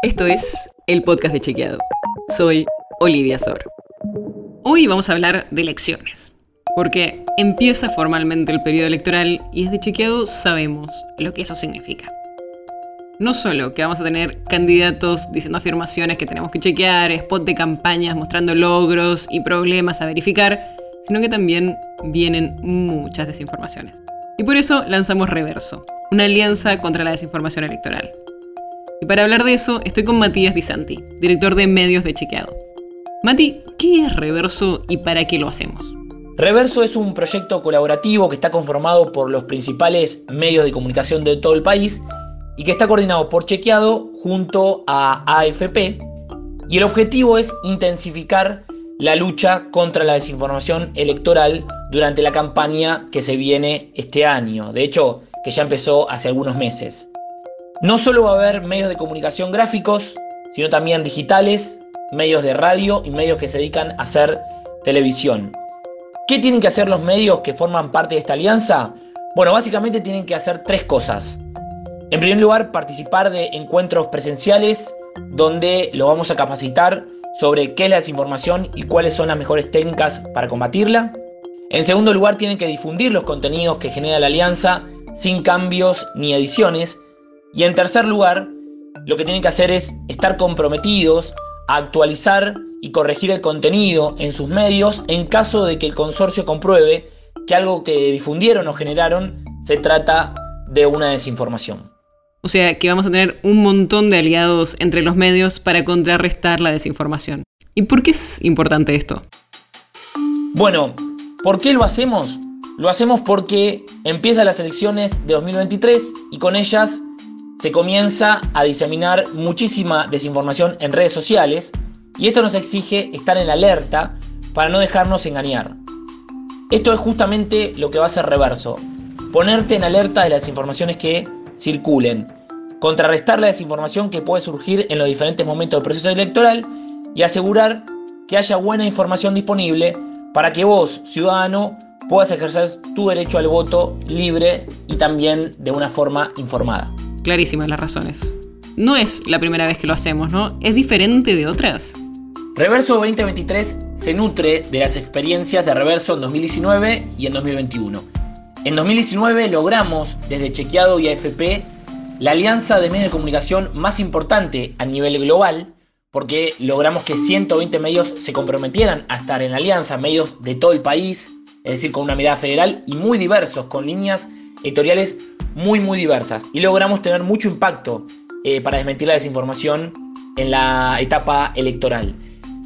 Esto es el podcast de Chequeado. Soy Olivia Sor. Hoy vamos a hablar de elecciones, porque empieza formalmente el periodo electoral y desde Chequeado sabemos lo que eso significa. No solo que vamos a tener candidatos diciendo afirmaciones que tenemos que chequear, spot de campañas mostrando logros y problemas a verificar, sino que también vienen muchas desinformaciones. Y por eso lanzamos Reverso, una alianza contra la desinformación electoral. Y para hablar de eso, estoy con Matías Disanti, director de medios de Chequeado. Mati, ¿qué es Reverso y para qué lo hacemos? Reverso es un proyecto colaborativo que está conformado por los principales medios de comunicación de todo el país y que está coordinado por Chequeado junto a AFP. Y el objetivo es intensificar la lucha contra la desinformación electoral durante la campaña que se viene este año. De hecho, que ya empezó hace algunos meses. No solo va a haber medios de comunicación gráficos, sino también digitales, medios de radio y medios que se dedican a hacer televisión. ¿Qué tienen que hacer los medios que forman parte de esta alianza? Bueno, básicamente tienen que hacer tres cosas. En primer lugar, participar de encuentros presenciales donde lo vamos a capacitar sobre qué es la desinformación y cuáles son las mejores técnicas para combatirla. En segundo lugar, tienen que difundir los contenidos que genera la alianza sin cambios ni ediciones. Y en tercer lugar, lo que tienen que hacer es estar comprometidos a actualizar y corregir el contenido en sus medios en caso de que el consorcio compruebe que algo que difundieron o generaron se trata de una desinformación. O sea que vamos a tener un montón de aliados entre los medios para contrarrestar la desinformación. ¿Y por qué es importante esto? Bueno, ¿por qué lo hacemos? Lo hacemos porque empiezan las elecciones de 2023 y con ellas se comienza a diseminar muchísima desinformación en redes sociales y esto nos exige estar en alerta para no dejarnos engañar. Esto es justamente lo que va a ser reverso, ponerte en alerta de las informaciones que circulen, contrarrestar la desinformación que puede surgir en los diferentes momentos del proceso electoral y asegurar que haya buena información disponible para que vos, ciudadano, puedas ejercer tu derecho al voto libre y también de una forma informada. Clarísimas las razones. No es la primera vez que lo hacemos, ¿no? ¿Es diferente de otras? Reverso 2023 se nutre de las experiencias de Reverso en 2019 y en 2021 en 2019 logramos, desde Chequeado y AFP, la alianza de medios de comunicación más importante a nivel global, porque logramos que 120 medios se comprometieran a estar en alianza, medios de todo el país, es decir, con una mirada federal y muy diversos, con líneas editoriales muy, muy diversas. Y logramos tener mucho impacto eh, para desmentir la desinformación en la etapa electoral.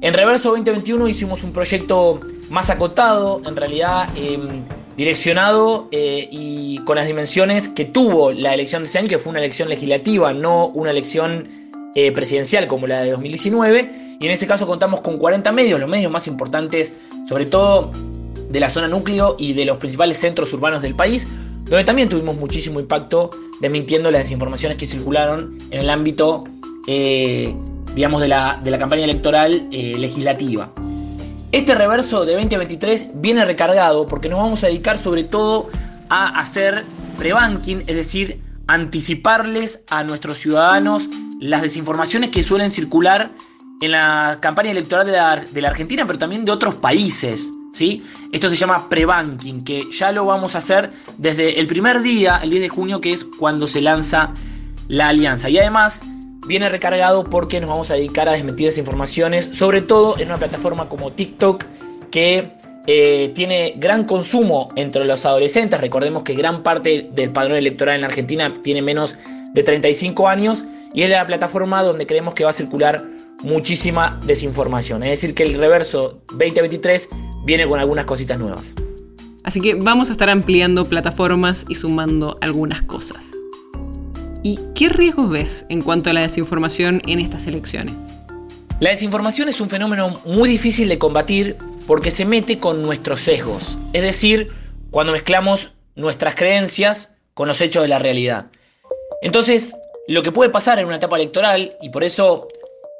En Reverso 2021 hicimos un proyecto más acotado, en realidad em, direccionado eh, y con las dimensiones que tuvo la elección de ese año, que fue una elección legislativa, no una elección eh, presidencial como la de 2019. Y en ese caso contamos con 40 medios, los medios más importantes, sobre todo de la zona núcleo y de los principales centros urbanos del país, donde también tuvimos muchísimo impacto desmintiendo las desinformaciones que circularon en el ámbito, eh, digamos, de la, de la, campaña electoral legislativa. Este reverso de 2023 viene recargado porque nos vamos a dedicar sobre todo a hacer pre-banking, es decir, anticiparles a nuestros ciudadanos las desinformaciones que suelen circular en la campaña electoral de la, Argentina, pero también de otros países. ¿Sí? Esto se llama pre-banking, que ya lo vamos a hacer desde el primer día, el 10 de junio, que es cuando se lanza la alianza. Y además viene recargado porque nos vamos a dedicar a desmentir esas informaciones, sobre todo en una plataforma como TikTok que eh, tiene gran consumo entre los adolescentes. Recordemos que gran parte del padrón electoral en Argentina tiene menos de 35 años y es la plataforma donde creemos que va a circular muchísima desinformación. Es decir, que el reverso 2023 viene con algunas cositas nuevas. Así que vamos a estar ampliando plataformas y sumando algunas cosas. ¿Y qué riesgos ves en cuanto a la desinformación en estas elecciones? La desinformación es un fenómeno muy difícil de combatir porque se mete con nuestros sesgos, es decir, cuando mezclamos nuestras creencias con los hechos de la realidad. Entonces, lo que puede pasar en una etapa electoral, y por eso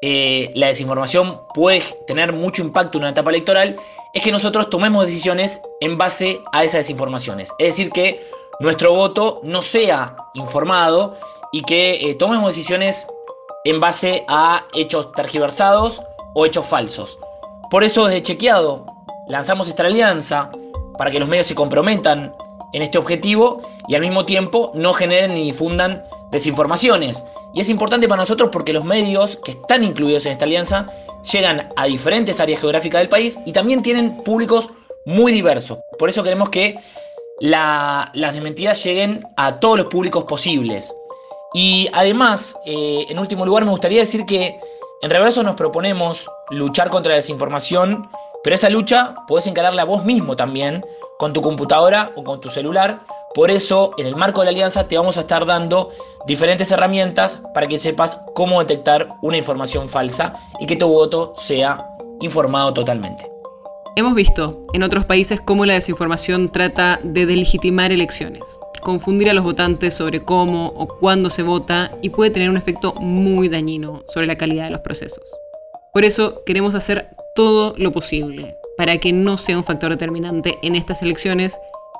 eh, la desinformación puede tener mucho impacto en una etapa electoral, es que nosotros tomemos decisiones en base a esas desinformaciones. Es decir, que nuestro voto no sea informado y que eh, tomemos decisiones en base a hechos tergiversados o hechos falsos. Por eso desde Chequeado lanzamos esta alianza para que los medios se comprometan en este objetivo y al mismo tiempo no generen ni difundan desinformaciones. Y es importante para nosotros porque los medios que están incluidos en esta alianza llegan a diferentes áreas geográficas del país y también tienen públicos muy diversos. Por eso queremos que las desmentidas lleguen a todos los públicos posibles. Y además, eh, en último lugar, me gustaría decir que en Reverso nos proponemos luchar contra la desinformación, pero esa lucha podés encararla vos mismo también, con tu computadora o con tu celular. Por eso, en el marco de la alianza, te vamos a estar dando diferentes herramientas para que sepas cómo detectar una información falsa y que tu voto sea informado totalmente. Hemos visto en otros países cómo la desinformación trata de delegitimar elecciones confundir a los votantes sobre cómo o cuándo se vota y puede tener un efecto muy dañino sobre la calidad de los procesos. Por eso queremos hacer todo lo posible para que no sea un factor determinante en estas elecciones